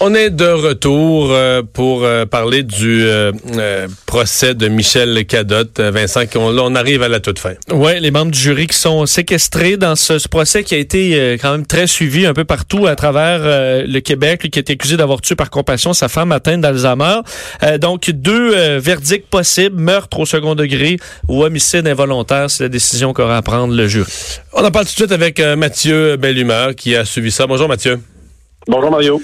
On est de retour euh, pour euh, parler du euh, procès de Michel Cadotte. Vincent, on, on, arrive à la toute fin. Oui, les membres du jury qui sont séquestrés dans ce, ce procès qui a été quand même très suivi un peu partout à travers le Québec, lui, qui est accusé d'avoir tué par compassion sa femme atteinte d'Alzheimer. donc, deux verdicts possibles, meurtre au second degré ou homicide involontaire, c'est la décision qu'aura à prendre le jury. On en parle tout de suite avec Mathieu Bellumeur qui a suivi ça. Bonjour Mathieu. Bonjour Mario.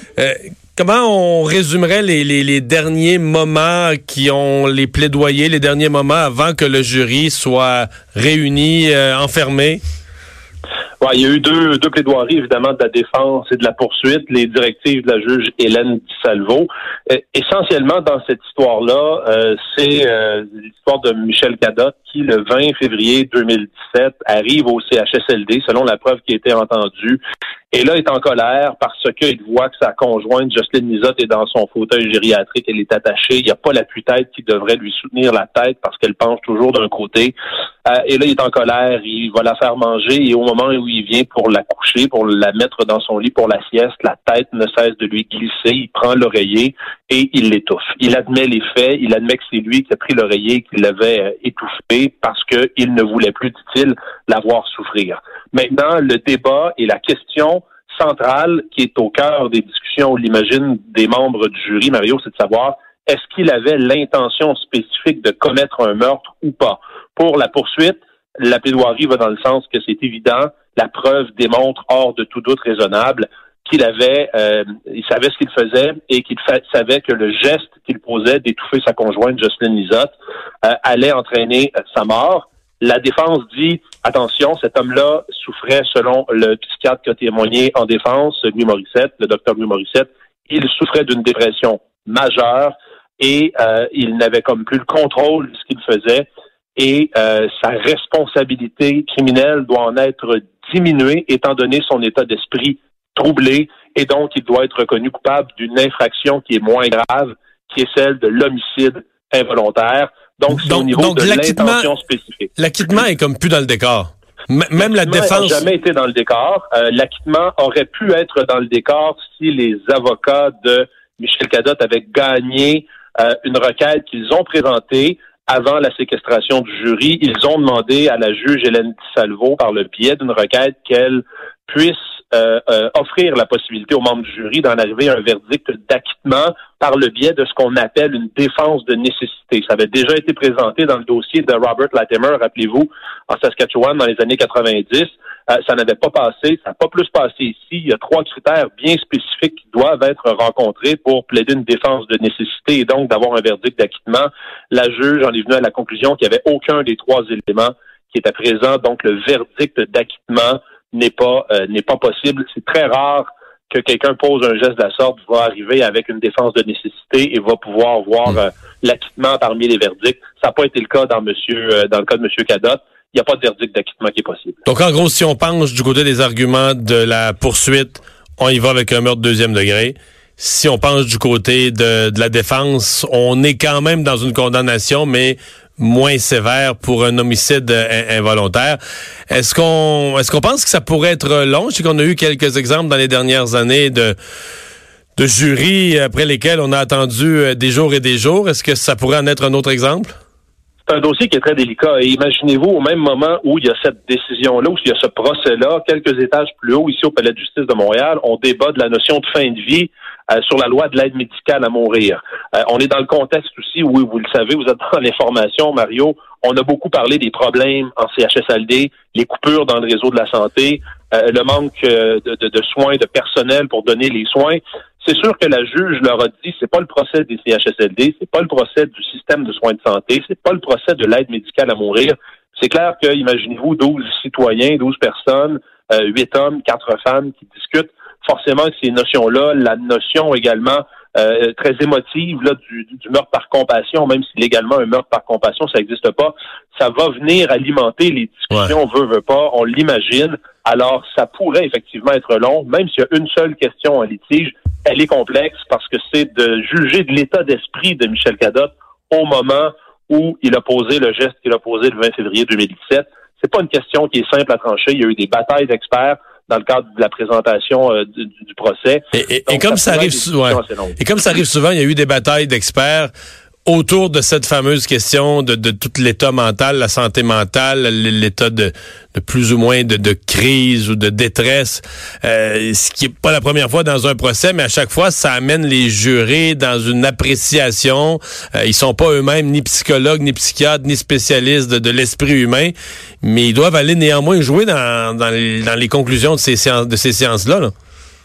Comment on résumerait les, les, les, derniers moments qui ont les plaidoyers, les derniers moments avant que le jury soit réuni, euh, enfermé? Ouais, il y a eu deux, deux plaidoiries, évidemment, de la défense et de la poursuite, les directives de la juge Hélène Salvo. Euh, essentiellement, dans cette histoire-là, euh, c'est l'histoire de Michel Cadotte qui, le 20 février 2017, arrive au CHSLD, selon la preuve qui a été entendue, et là, il est en colère parce qu'il voit que sa conjointe, Jocelyne Misotte, est dans son fauteuil gériatrique, elle est attachée. Il n'y a pas l'appui-tête qui devrait lui soutenir la tête parce qu'elle penche toujours d'un côté. Euh, et là, il est en colère, il va la faire manger et au moment où il vient pour la coucher, pour la mettre dans son lit pour la sieste, la tête ne cesse de lui glisser. Il prend l'oreiller et il l'étouffe. Il admet les faits, il admet que c'est lui qui a pris l'oreiller, qui l'avait euh, parce qu'il ne voulait plus, dit-il, la voir souffrir. Maintenant, le débat et la question centrale qui est au cœur des discussions, on l'imagine, des membres du jury, Mario, c'est de savoir est-ce qu'il avait l'intention spécifique de commettre un meurtre ou pas? Pour la poursuite, la plaidoirie va dans le sens que c'est évident, la preuve démontre hors de tout doute raisonnable qu'il avait, euh, il savait ce qu'il faisait et qu'il savait que le geste qu'il posait d'étouffer sa conjointe Jocelyn Lisotte euh, allait entraîner euh, sa mort. La défense dit attention, cet homme-là souffrait, selon le psychiatre qui a témoigné en défense, Louis Morissette, le docteur Louis Morissette, il souffrait d'une dépression majeure et euh, il n'avait comme plus le contrôle de ce qu'il faisait et euh, sa responsabilité criminelle doit en être diminuée étant donné son état d'esprit troublé et donc il doit être reconnu coupable d'une infraction qui est moins grave, qui est celle de l'homicide involontaire. Donc, c'est au niveau de l'intention spécifique. L'acquittement est comme plus dans le décor. même la défense. n'a jamais été dans le décor. Euh, l'acquittement aurait pu être dans le décor si les avocats de Michel Cadotte avaient gagné euh, une requête qu'ils ont présentée avant la séquestration du jury. Ils ont demandé à la juge Hélène Salvo, par le biais d'une requête, qu'elle puisse euh, euh, offrir la possibilité aux membres du jury d'en arriver à un verdict d'acquittement par le biais de ce qu'on appelle une défense de nécessité. Ça avait déjà été présenté dans le dossier de Robert Latimer, rappelez-vous, en Saskatchewan dans les années 90. Euh, ça n'avait pas passé, ça n'a pas plus passé ici. Il y a trois critères bien spécifiques qui doivent être rencontrés pour plaider une défense de nécessité et donc d'avoir un verdict d'acquittement. La juge en est venue à la conclusion qu'il n'y avait aucun des trois éléments qui était présent, donc le verdict d'acquittement n'est pas euh, n'est pas possible. C'est très rare que quelqu'un pose un geste de la sorte, va arriver avec une défense de nécessité et va pouvoir voir hmm. euh, l'acquittement parmi les verdicts. Ça n'a pas été le cas dans monsieur euh, dans le cas de monsieur Cadotte. Il n'y a pas de verdict d'acquittement qui est possible. Donc en gros, si on penche du côté des arguments de la poursuite, on y va avec un meurtre deuxième degré. Si on penche du côté de, de la défense, on est quand même dans une condamnation, mais moins sévère pour un homicide involontaire. Est-ce qu'on est-ce qu'on pense que ça pourrait être long? Je sais qu'on a eu quelques exemples dans les dernières années de de jurys après lesquels on a attendu euh, des jours et des jours. Est-ce que ça pourrait en être un autre exemple? C'est un dossier qui est très délicat. Et imaginez-vous, au même moment où il y a cette décision-là, où il y a ce procès-là, quelques étages plus haut, ici au Palais de justice de Montréal, on débat de la notion de fin de vie euh, sur la loi de l'aide médicale à mourir. Euh, on est dans le contexte aussi où, vous le savez, vous êtes dans l'information, Mario, on a beaucoup parlé des problèmes en CHSLD, les coupures dans le réseau de la santé, euh, le manque de, de, de, soins, de personnel pour donner les soins. C'est sûr que la juge leur a dit, c'est pas le procès des CHSLD, c'est pas le procès du système de soins de santé, c'est pas le procès de l'aide médicale à mourir. C'est clair que, imaginez-vous, 12 citoyens, 12 personnes, euh, 8 hommes, 4 femmes qui discutent forcément ces notions-là, la notion également euh, très émotive là, du, meurtre par compassion, même si légalement un meurtre par compassion, ça n'existe pas, ça va venir alimenter les discussions, on veut, veut pas, on l'imagine. Alors, ça pourrait effectivement être long, même s'il y a une seule question en litige, elle est complexe parce que c'est de juger de l'état d'esprit de Michel Cadotte au moment où il a posé le geste qu'il a posé le 20 février 2017. C'est pas une question qui est simple à trancher. Il y a eu des batailles d'experts dans le cadre de la présentation euh, du, du, procès. Et, et, comme ça, arrive souvent, et comme ça arrive souvent, il y a eu des batailles d'experts autour de cette fameuse question de, de tout l'état mental, la santé mentale, l'état de, de, plus ou moins de, de, crise ou de détresse, euh, ce qui est pas la première fois dans un procès, mais à chaque fois, ça amène les jurés dans une appréciation. Euh, ils sont pas eux-mêmes ni psychologues, ni psychiatres, ni spécialistes de, l'esprit humain, mais ils doivent aller néanmoins jouer dans, dans, les, conclusions de ces séances, de ces séances-là. là.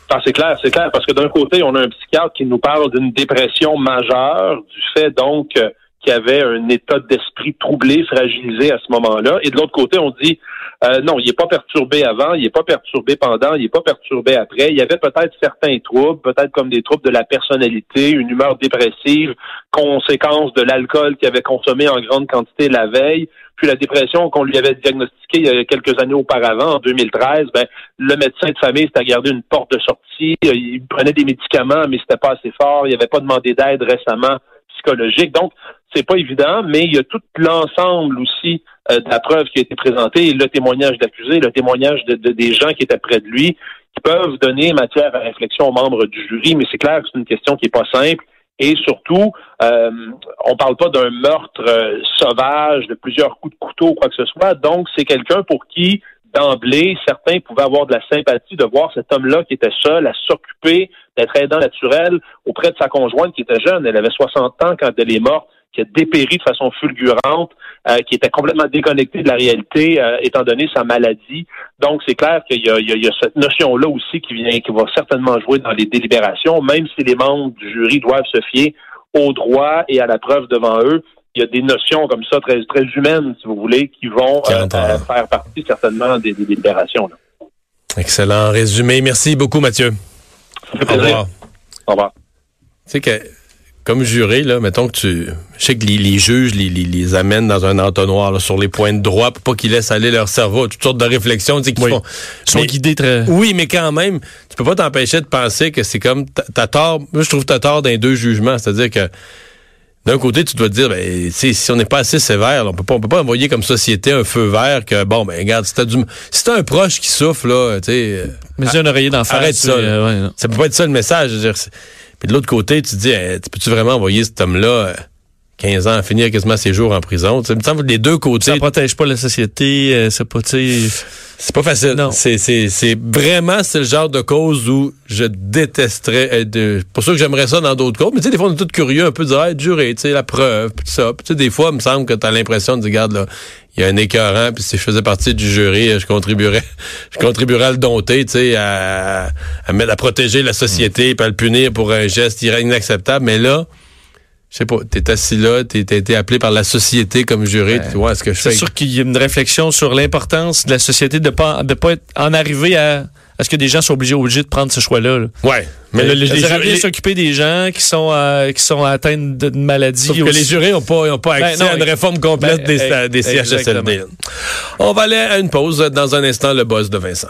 Ah, c'est clair, c'est clair, parce que d'un côté, on a un psychiatre qui nous parle d'une dépression majeure, du fait donc euh, qu'il avait un état d'esprit troublé, fragilisé à ce moment-là, et de l'autre côté, on dit euh, non, il n'est pas perturbé avant, il n'est pas perturbé pendant, il n'est pas perturbé après. Il y avait peut-être certains troubles, peut-être comme des troubles de la personnalité, une humeur dépressive, conséquence de l'alcool qu'il avait consommé en grande quantité la veille, puis la dépression qu'on lui avait diagnostiquée il y a quelques années auparavant, en 2013, ben, le médecin de famille s'était gardé une porte de sortie, il prenait des médicaments, mais c'était pas assez fort, il n'avait pas demandé d'aide récemment psychologique. Donc, c'est pas évident, mais il y a tout l'ensemble aussi euh, de la preuve qui a été présentée, le témoignage d'accusé, le témoignage de, de, des gens qui étaient près de lui, qui peuvent donner matière à réflexion aux membres du jury, mais c'est clair que c'est une question qui est pas simple. Et surtout, euh, on parle pas d'un meurtre euh, sauvage, de plusieurs coups de couteau ou quoi que ce soit. Donc, c'est quelqu'un pour qui, d'emblée, certains pouvaient avoir de la sympathie de voir cet homme-là qui était seul à s'occuper d'être aidant naturel auprès de sa conjointe qui était jeune. Elle avait 60 ans quand elle est morte qui a dépéri de façon fulgurante, euh, qui était complètement déconnecté de la réalité, euh, étant donné sa maladie. Donc, c'est clair qu'il y, y, a cette notion-là aussi qui vient, qui va certainement jouer dans les délibérations, même si les membres du jury doivent se fier au droit et à la preuve devant eux. Il y a des notions comme ça, très, très humaines, si vous voulez, qui vont euh, faire partie certainement des, des délibérations. Là. Excellent résumé. Merci beaucoup, Mathieu. Ça fait plaisir. Au revoir. Au revoir. Tu sais que comme juré, là, mettons que tu. Je sais que les, les juges les, les, les, amènent dans un entonnoir là, sur les points de droit pour pas qu'ils laissent aller leur cerveau toutes sortes de réflexions. Tu sais, oui. font, Ils sont guidés très. Oui, mais quand même, tu peux pas t'empêcher de penser que c'est comme. T'as tort. Moi, je trouve que t'as tort dans les deux jugements. C'est-à-dire que. D'un côté, tu dois te dire, ben, si on n'est pas assez sévère, là, on peut pas, on peut pas envoyer comme société un feu vert que, bon, ben, regarde, si t'as du, si t'as un proche qui souffle, là, tu sais. Mais c'est un oreiller d'en face. Arrête ça. Euh, ouais, ça peut pas être ça le message. Je veux dire, puis de l'autre côté, tu te dis, hey, peux-tu vraiment envoyer cet homme-là euh, 15 ans à finir quasiment ses jours en prison? Tu sais, il me semble les deux côtés. Ça protège pas la société, euh, c'est pas, tu C'est pas facile. C'est, c'est, c'est vraiment, c'est le genre de cause où je détesterais être pour ça que j'aimerais ça dans d'autres causes. Mais tu sais, des fois, on est tous curieux un peu de dire, hey, juré, tu sais, la preuve, pis tout ça. Tu sais, des fois, il me semble que t'as l'impression de dire, regarde, là, il y a un écœurant, puis si je faisais partie du jury, je contribuerais, je contribuerais à le dompter, tu sais, à, à, mettre, à protéger la société, puis à le punir pour un geste inacceptable. Mais là, je sais pas, t'es assis là, t'es été appelé par la société comme juré, tu vois, est-ce que je C'est fais... sûr qu'il y a une réflexion sur l'importance de la société de pas de pas être, en arriver à à ce que des gens soient obligés obligés de prendre ce choix-là. là. Ouais, mais le- les, jurés- s'occuper des gens qui sont euh, qui sont atteints d'une maladie. Sauf que les jurés n'ont pas, ont pas Ben accès non, à une réforme complète ben, des, eh, des CHSLD. On va aller à une pause. Dans un instant, le boss de Vincent.